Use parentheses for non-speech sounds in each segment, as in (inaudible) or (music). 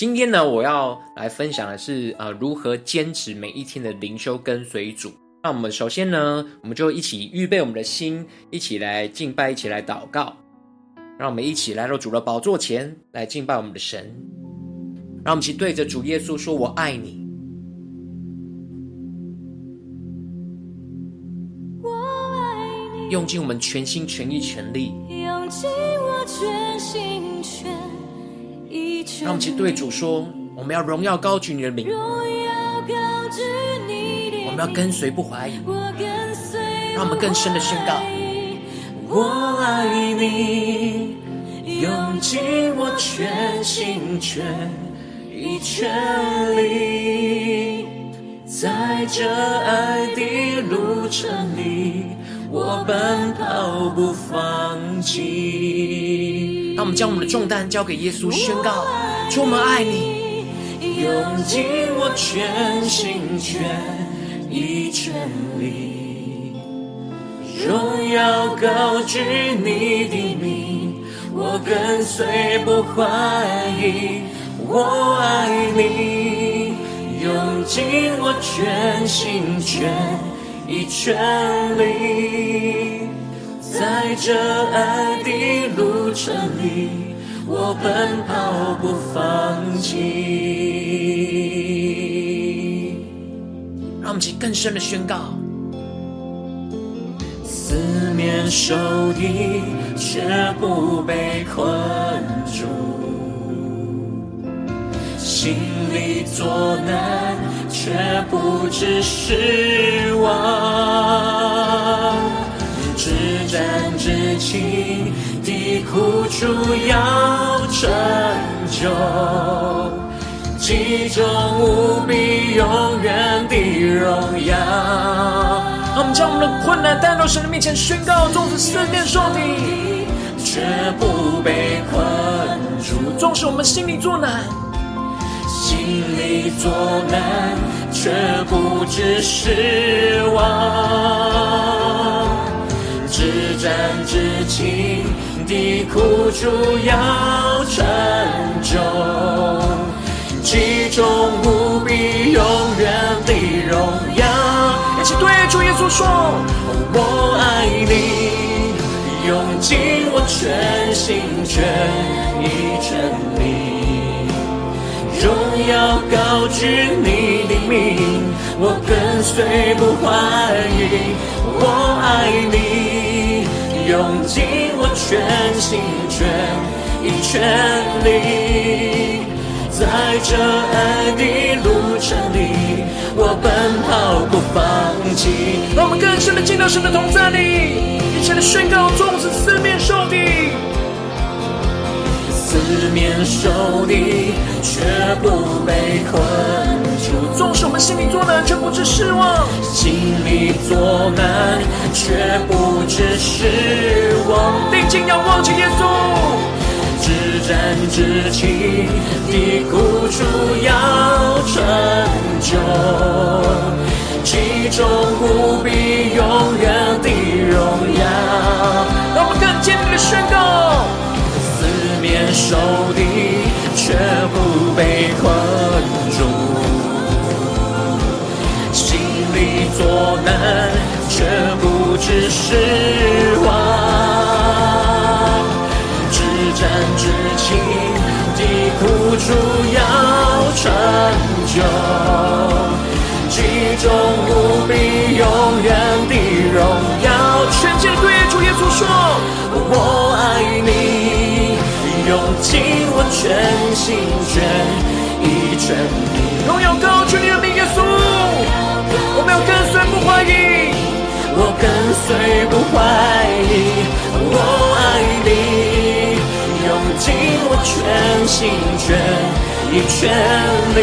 今天呢，我要来分享的是呃，如何坚持每一天的灵修跟随主。那我们首先呢，我们就一起预备我们的心，一起来敬拜，一起来祷告。让我们一起来到主的宝座前来敬拜我们的神。让我们一起对着主耶稣说：“我爱你。”我爱你，用尽我们全心全意全力。用尽我全心全意全力。让我们一起对主说：“我们要荣耀高举你的名。”。我们要跟随不怀疑。让我们更深的宣告。我爱你，用尽我全心全意全力，在这爱的路程里，我奔跑不放弃。让我们将我们的重担交给耶稣，宣告：主，我们爱你，用尽我全心全意全力。荣耀高举你的名，我跟随不怀疑。我爱你，用尽我全心全意全力，在这爱的路程里，我奔跑不放弃。让我们去更深的宣告。四面受敌，却不被困住；心里作难，却不致失望。至暂至轻的苦楚要成就，其中无比永远的荣耀。让我们将我们的困难带到神的面前，宣告：纵使四面受敌，却不被困住；纵使我们心里作难，心里作难，却不致失望。至战至轻的苦楚要成就，极重无比永远的荣耀。一起对主耶稣说：“我爱你，用尽我全心全意全力，荣耀高举你的名，我跟随不怀疑。我爱你，用尽我全心全意全力，在这爱的路程里，我奔跑不放弃。让我们更深的进到神的同在里，一起来宣告：纵使四面受敌，四面受敌却不被困住；纵使我们心里作难，却不知失望；心里作难，却不知失望。定睛仰望着耶稣。至战至情的苦楚要却不知失望。至暂至情的苦楚要成就，极重无比永远的荣耀。全心对主耶稣说：我爱你，用尽我全心全意全力。我跟随不怀疑，我爱你。用尽我全心全意全力，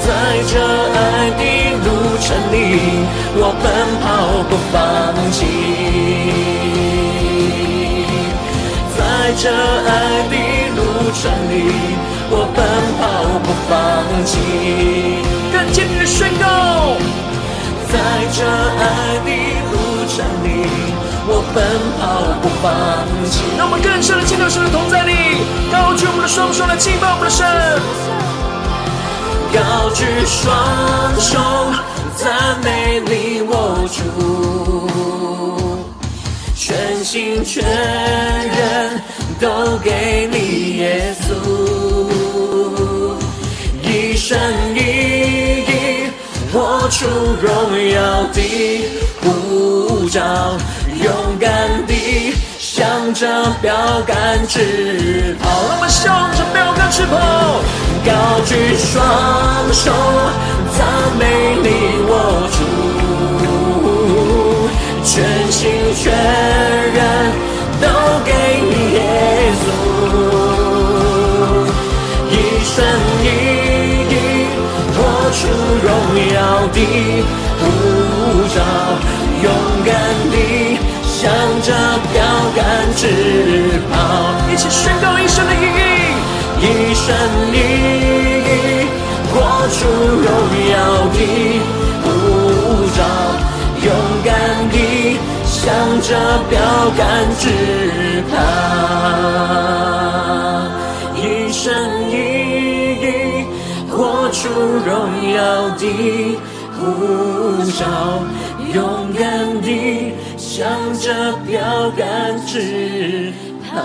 在这爱的路程里，我奔跑不放弃。在这爱的路程里，我奔跑不放弃。在这爱的路程里，我。奔跑不放弃。让我们更深的进到神的同在里，高举我们的双手来敬拜我们的神，高举双手赞美你我主，全心全人都给你耶稣，一生一活出荣耀的呼召。勇敢地向着标杆直跑，让我们向着标杆直跑，高举双手赞美你我主，全心全人都给你耶稣，荣耀的呼召，勇敢地。向着标杆直跑，一起宣告一生的意义，一生一意活出荣耀的呼召，勇敢地向着标杆直跑，一生一意活出荣耀的呼召，勇敢地。向着标杆直跑，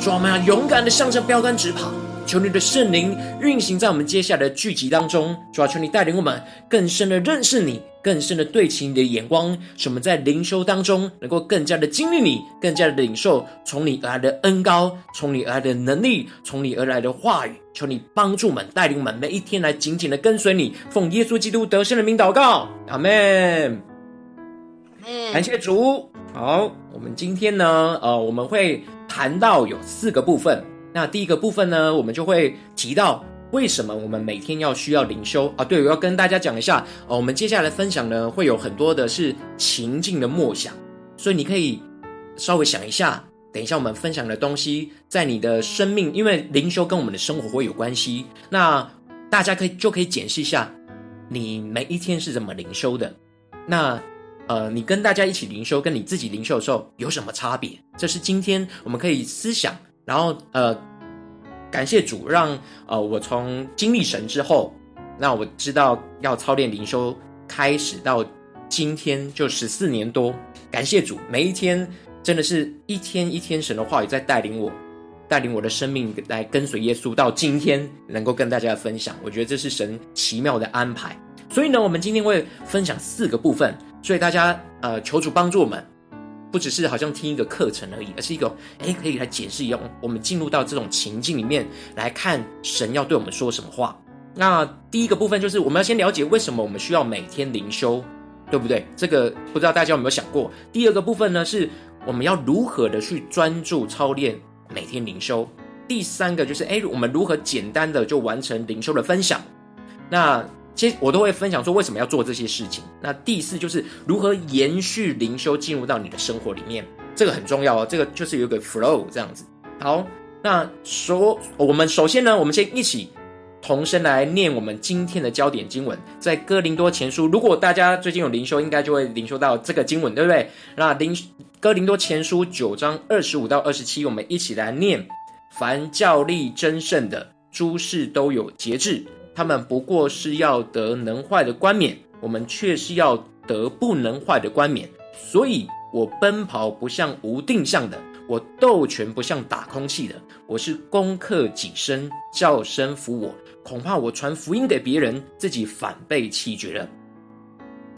主，我们要勇敢地向着标杆直跑。求你的圣灵运行在我们接下来的聚集当中，主要求你带领我们更深的认识你，更深的对齐你的眼光，使我们在灵修当中能够更加的经历你，更加的领受从你而来的恩膏，从你而来的能力，从你而来的话语。求你帮助我们，带领我们每一天来紧紧的跟随你，奉耶稣基督得胜的名祷告，阿门。感谢主。好，我们今天呢，呃，我们会谈到有四个部分。那第一个部分呢，我们就会提到为什么我们每天要需要灵修啊？对，我要跟大家讲一下。哦，我们接下来分享呢，会有很多的是情境的默想，所以你可以稍微想一下，等一下我们分享的东西，在你的生命，因为灵修跟我们的生活会有关系。那大家可以就可以检视一下，你每一天是怎么灵修的。那。呃，你跟大家一起灵修，跟你自己灵修的时候有什么差别？这是今天我们可以思想，然后呃，感谢主让呃我从经历神之后，那我知道要操练灵修，开始到今天就十四年多，感谢主，每一天真的是一天一天神的话语在带领我，带领我的生命来跟随耶稣，到今天能够跟大家分享，我觉得这是神奇妙的安排。所以呢，我们今天会分享四个部分。所以大家呃，求主帮助我们，不只是好像听一个课程而已，而是一个诶，可以来解释一样。我们进入到这种情境里面来看神要对我们说什么话。那第一个部分就是我们要先了解为什么我们需要每天灵修，对不对？这个不知道大家有没有想过。第二个部分呢，是我们要如何的去专注操练每天灵修。第三个就是诶，我们如何简单的就完成灵修的分享。那其实我都会分享说为什么要做这些事情。那第四就是如何延续灵修进入到你的生活里面，这个很重要哦。这个就是有一个 flow 这样子。好，那首我们首先呢，我们先一起同声来念我们今天的焦点经文，在哥林多前书。如果大家最近有灵修，应该就会灵修到这个经文，对不对？那灵哥林多前书九章二十五到二十七，我们一起来念：凡教力争胜的诸事都有节制。他们不过是要得能坏的冠冕，我们却是要得不能坏的冠冕。所以，我奔跑不像无定向的，我斗拳不像打空气的。我是攻克己身，叫神服我。恐怕我传福音给别人，自己反被弃绝了。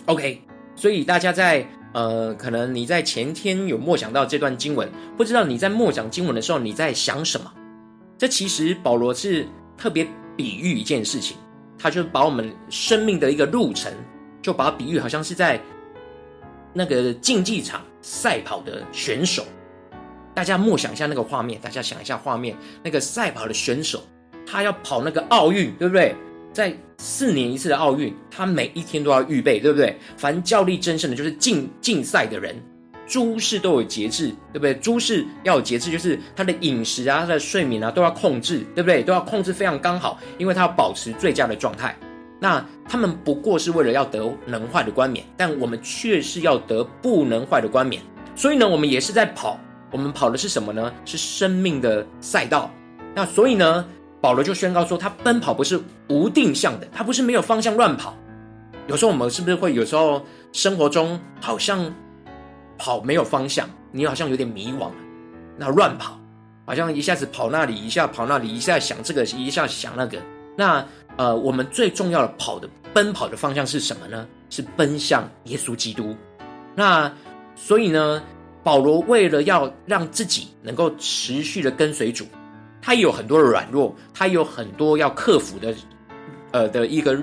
OK，所以大家在呃，可能你在前天有默想到这段经文，不知道你在默想经文的时候你在想什么？这其实保罗是特别。比喻一件事情，他就把我们生命的一个路程，就把它比喻好像是在那个竞技场赛跑的选手。大家默想一下那个画面，大家想一下画面，那个赛跑的选手，他要跑那个奥运，对不对？在四年一次的奥运，他每一天都要预备，对不对？凡较力争胜的，就是竞竞赛的人。诸事都有节制，对不对？诸事要有节制，就是他的饮食啊，他的睡眠啊，都要控制，对不对？都要控制非常刚好，因为他要保持最佳的状态。那他们不过是为了要得能坏的冠冕，但我们却是要得不能坏的冠冕。所以呢，我们也是在跑，我们跑的是什么呢？是生命的赛道。那所以呢，保罗就宣告说，他奔跑不是无定向的，他不是没有方向乱跑。有时候我们是不是会有时候生活中好像跑没有方向，你好像有点迷惘，那乱跑，好像一下子跑那里，一下跑那里，一下想这个，一下想那个。那呃，我们最重要的跑的奔跑的方向是什么呢？是奔向耶稣基督。那所以呢，保罗为了要让自己能够持续的跟随主。他有很多的软弱，他有很多要克服的，呃的一个，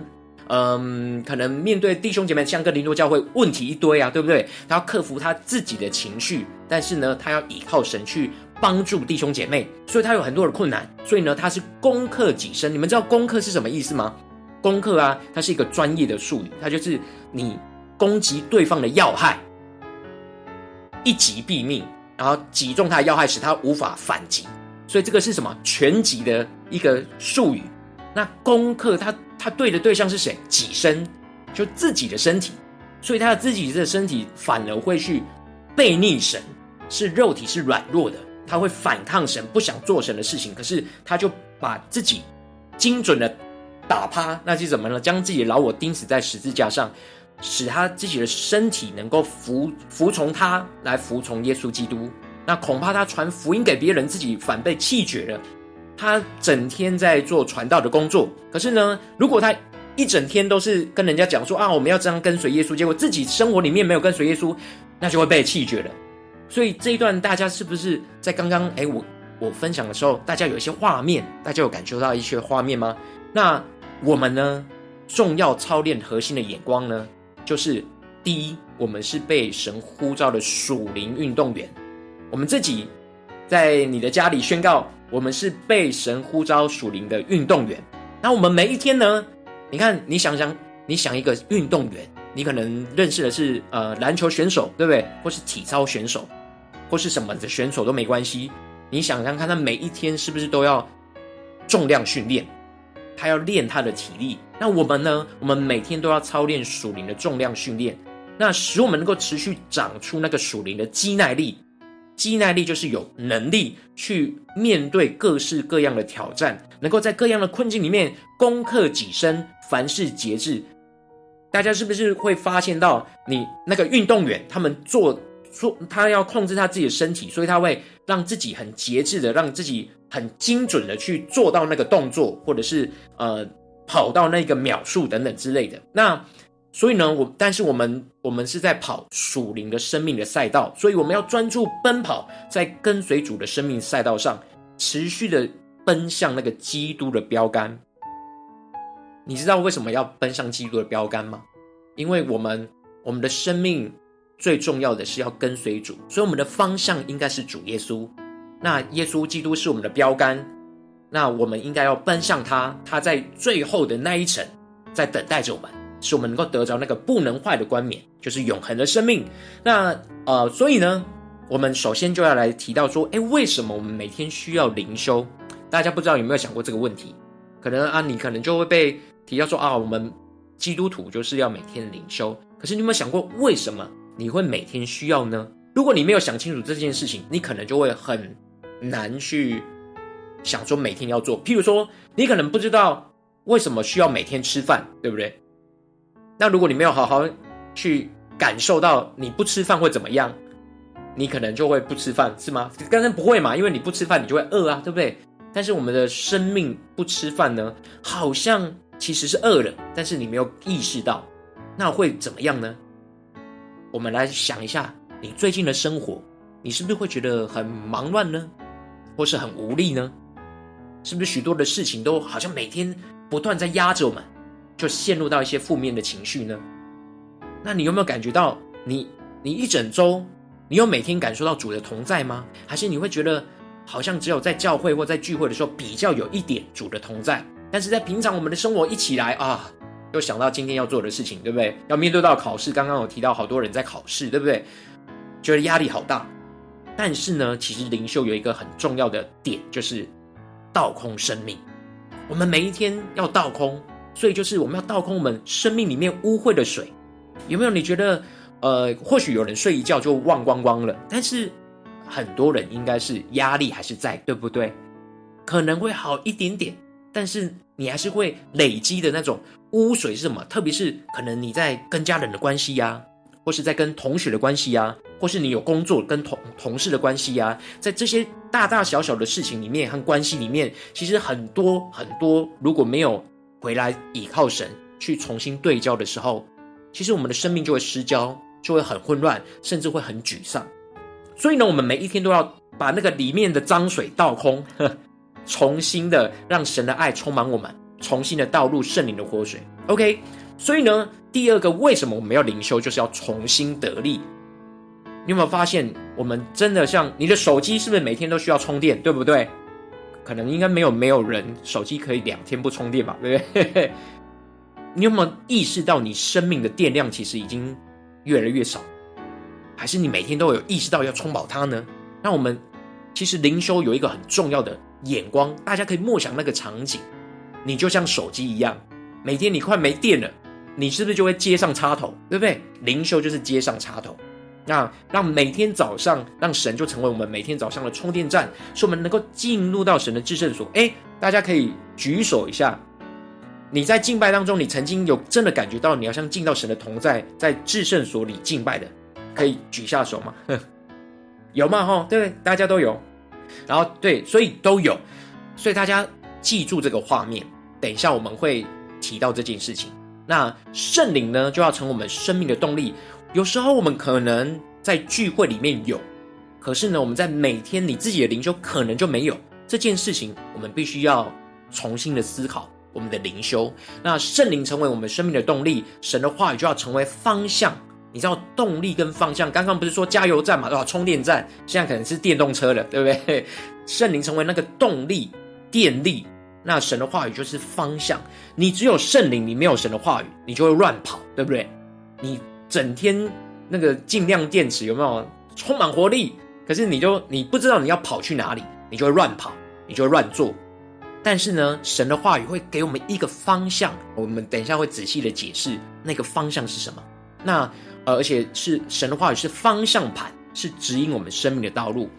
嗯，可能面对弟兄姐妹像哥林多教会问题一堆啊，对不对？他要克服他自己的情绪，但是呢，他要依靠神去帮助弟兄姐妹，所以他有很多的困难。所以呢，他是攻克己身。你们知道攻克是什么意思吗？攻克啊，它是一个专业的术语，它就是你攻击对方的要害，一击毙命，然后击中他的要害，使他无法反击。所以这个是什么拳击的一个术语？那攻克他他对的对象是谁？己身，就自己的身体。所以他的自己的身体反而会去背逆神，是肉体是软弱的，他会反抗神，不想做神的事情。可是他就把自己精准的打趴，那是怎么呢？将自己的老我钉死在十字架上，使他自己的身体能够服服从他，来服从耶稣基督。那恐怕他传福音给别人，自己反被弃绝了。他整天在做传道的工作，可是呢，如果他一整天都是跟人家讲说啊，我们要这样跟随耶稣，结果自己生活里面没有跟随耶稣，那就会被弃绝了。所以这一段大家是不是在刚刚诶，我我分享的时候，大家有一些画面，大家有感受到一些画面吗？那我们呢，重要操练核心的眼光呢，就是第一，我们是被神呼召的属灵运动员。我们自己在你的家里宣告，我们是被神呼召属灵的运动员。那我们每一天呢？你看，你想想，你想一个运动员，你可能认识的是呃篮球选手，对不对？或是体操选手，或是什么的选手都没关系。你想想看，他每一天是不是都要重量训练？他要练他的体力。那我们呢？我们每天都要操练属灵的重量训练，那使我们能够持续长出那个属灵的肌耐力。肌耐力就是有能力去面对各式各样的挑战，能够在各样的困境里面攻克己身，凡事节制。大家是不是会发现到，你那个运动员，他们做做，他要控制他自己的身体，所以他会让自己很节制的，让自己很精准的去做到那个动作，或者是呃跑到那个秒数等等之类的。那所以呢，我但是我们我们是在跑属灵的生命的赛道，所以我们要专注奔跑在跟随主的生命赛道上，持续的奔向那个基督的标杆。你知道为什么要奔向基督的标杆吗？因为我们我们的生命最重要的是要跟随主，所以我们的方向应该是主耶稣。那耶稣基督是我们的标杆，那我们应该要奔向他，他在最后的那一层在等待着我们。使我们能够得着那个不能坏的冠冕，就是永恒的生命。那呃，所以呢，我们首先就要来提到说，诶，为什么我们每天需要灵修？大家不知道有没有想过这个问题？可能啊，你可能就会被提到说啊，我们基督徒就是要每天灵修。可是你有没有想过，为什么你会每天需要呢？如果你没有想清楚这件事情，你可能就会很难去想说每天要做。譬如说，你可能不知道为什么需要每天吃饭，对不对？那如果你没有好好去感受到你不吃饭会怎么样，你可能就会不吃饭，是吗？当然不会嘛，因为你不吃饭，你就会饿啊，对不对？但是我们的生命不吃饭呢，好像其实是饿了，但是你没有意识到，那会怎么样呢？我们来想一下，你最近的生活，你是不是会觉得很忙乱呢？或是很无力呢？是不是许多的事情都好像每天不断在压着我们？就陷入到一些负面的情绪呢？那你有没有感觉到你，你一整周，你有每天感受到主的同在吗？还是你会觉得好像只有在教会或在聚会的时候比较有一点主的同在，但是在平常我们的生活一起来啊，又想到今天要做的事情，对不对？要面对到考试，刚刚有提到好多人在考试，对不对？觉得压力好大。但是呢，其实灵修有一个很重要的点，就是倒空生命。我们每一天要倒空。所以就是我们要倒空我们生命里面污秽的水。有没有？你觉得，呃，或许有人睡一觉就忘光光了，但是很多人应该是压力还是在，对不对？可能会好一点点，但是你还是会累积的那种污水是什么？特别是可能你在跟家人的关系呀、或是在跟同学的关系呀、或是你有工作跟同同事的关系呀、在这些大大小小的事情里面和关系里面，其实很多很多，如果没有回来倚靠神去重新对焦的时候，其实我们的生命就会失焦，就会很混乱，甚至会很沮丧。所以呢，我们每一天都要把那个里面的脏水倒空。呵 (laughs) 重新的让神的爱充满我们，重新的倒入圣灵的活水。OK，所以呢，第二个为什么我们要灵修，就是要重新得力。你有没有发现，我们真的像你的手机，是不是每天都需要充电，对不对？可能应该没有没有人手机可以两天不充电吧，对不对？(laughs) 你有没有意识到，你生命的电量其实已经越来越少？还是你每天都有意识到要充饱它呢？那我们其实灵修有一个很重要的。眼光，大家可以默想那个场景，你就像手机一样，每天你快没电了，你是不是就会接上插头，对不对？灵修就是接上插头，那让每天早上，让神就成为我们每天早上的充电站，使我们能够进入到神的至圣所。诶，大家可以举手一下，你在敬拜当中，你曾经有真的感觉到你要像进到神的同在，在至圣所里敬拜的，可以举下手吗？(laughs) 有吗？哈，对不对？大家都有。然后对，所以都有，所以大家记住这个画面。等一下我们会提到这件事情。那圣灵呢，就要成为我们生命的动力。有时候我们可能在聚会里面有，可是呢，我们在每天你自己的灵修可能就没有这件事情。我们必须要重新的思考我们的灵修。那圣灵成为我们生命的动力，神的话语就要成为方向。你知道动力跟方向，刚刚不是说加油站嘛，对吧？充电站现在可能是电动车了，对不对？(laughs) 圣灵成为那个动力、电力，那神的话语就是方向。你只有圣灵，你没有神的话语，你就会乱跑，对不对？你整天那个尽量电池有没有充满活力？可是你就你不知道你要跑去哪里，你就会乱跑，你就会乱做。但是呢，神的话语会给我们一个方向，我们等一下会仔细的解释那个方向是什么。那呃。而且是神的话语是方向盘，是指引我们生命的道路。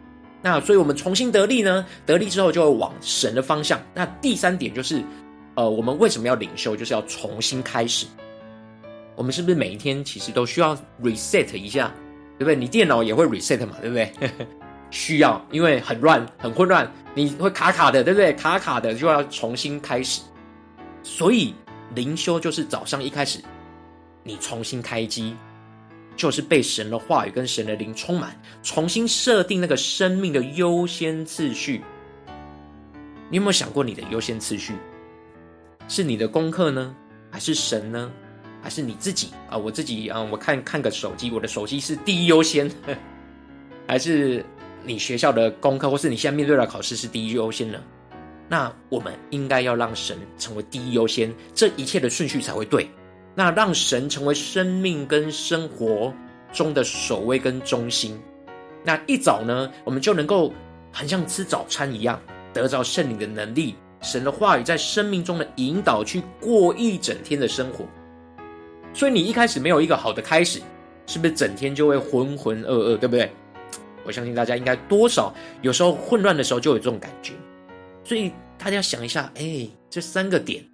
那所以，我们重新得力呢？得力之后，就会往神的方向。那第三点就是，呃，我们为什么要领袖？就是要重新开始。我们是不是每一天其实都需要 reset 一下？对不对？你电脑也会 reset 嘛？对不对？(laughs) 需要，因为很乱、很混乱，你会卡卡的，对不对？卡卡的就要重新开始。所以灵修就是早上一开始，你重新开机。就是被神的话语跟神的灵充满，重新设定那个生命的优先次序。你有没有想过你的优先次序？是你的功课呢，还是神呢，还是你自己啊？我自己啊，我看看个手机，我的手机是第一优先，(laughs) 还是你学校的功课，或是你现在面对的考试是第一优先呢？那我们应该要让神成为第一优先，这一切的顺序才会对。那让神成为生命跟生活中的首位跟中心。那一早呢，我们就能够很像吃早餐一样，得着圣灵的能力，神的话语在生命中的引导，去过一整天的生活。所以你一开始没有一个好的开始，是不是整天就会浑浑噩噩，对不对？我相信大家应该多少有时候混乱的时候就有这种感觉。所以大家想一下，哎，这三个点。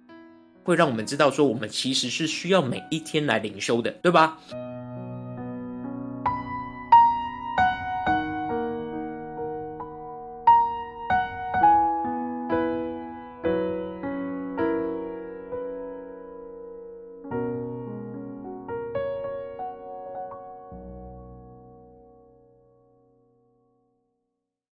会让我们知道说，我们其实是需要每一天来灵修的，对吧？